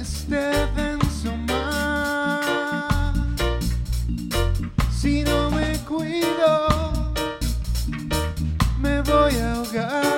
Este denso más Si no me cuido Me voy a ahogar.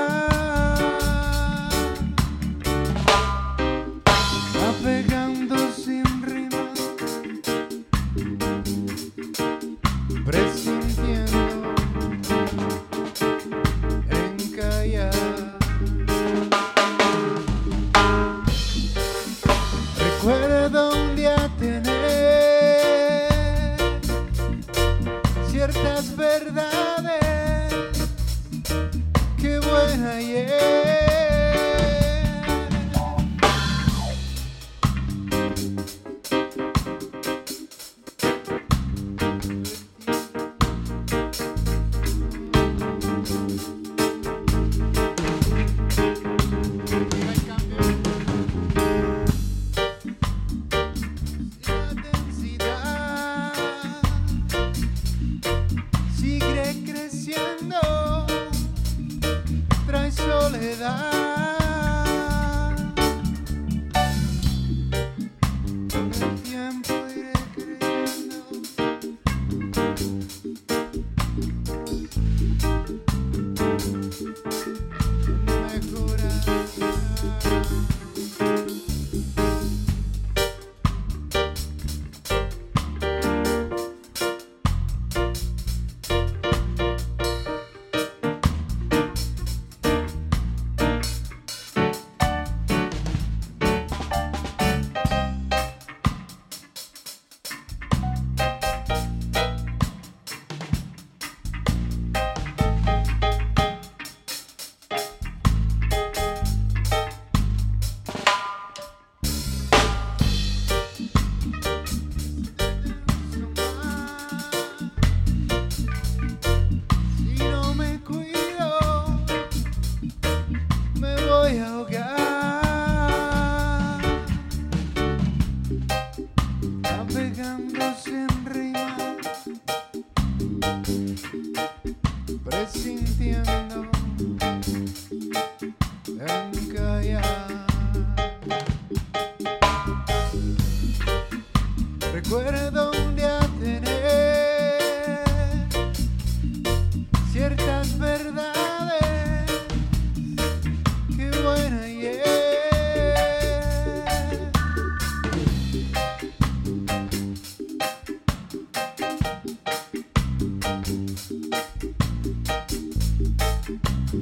Recuerdo un día tener ciertas verdades que buena ayer.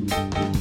Yeah.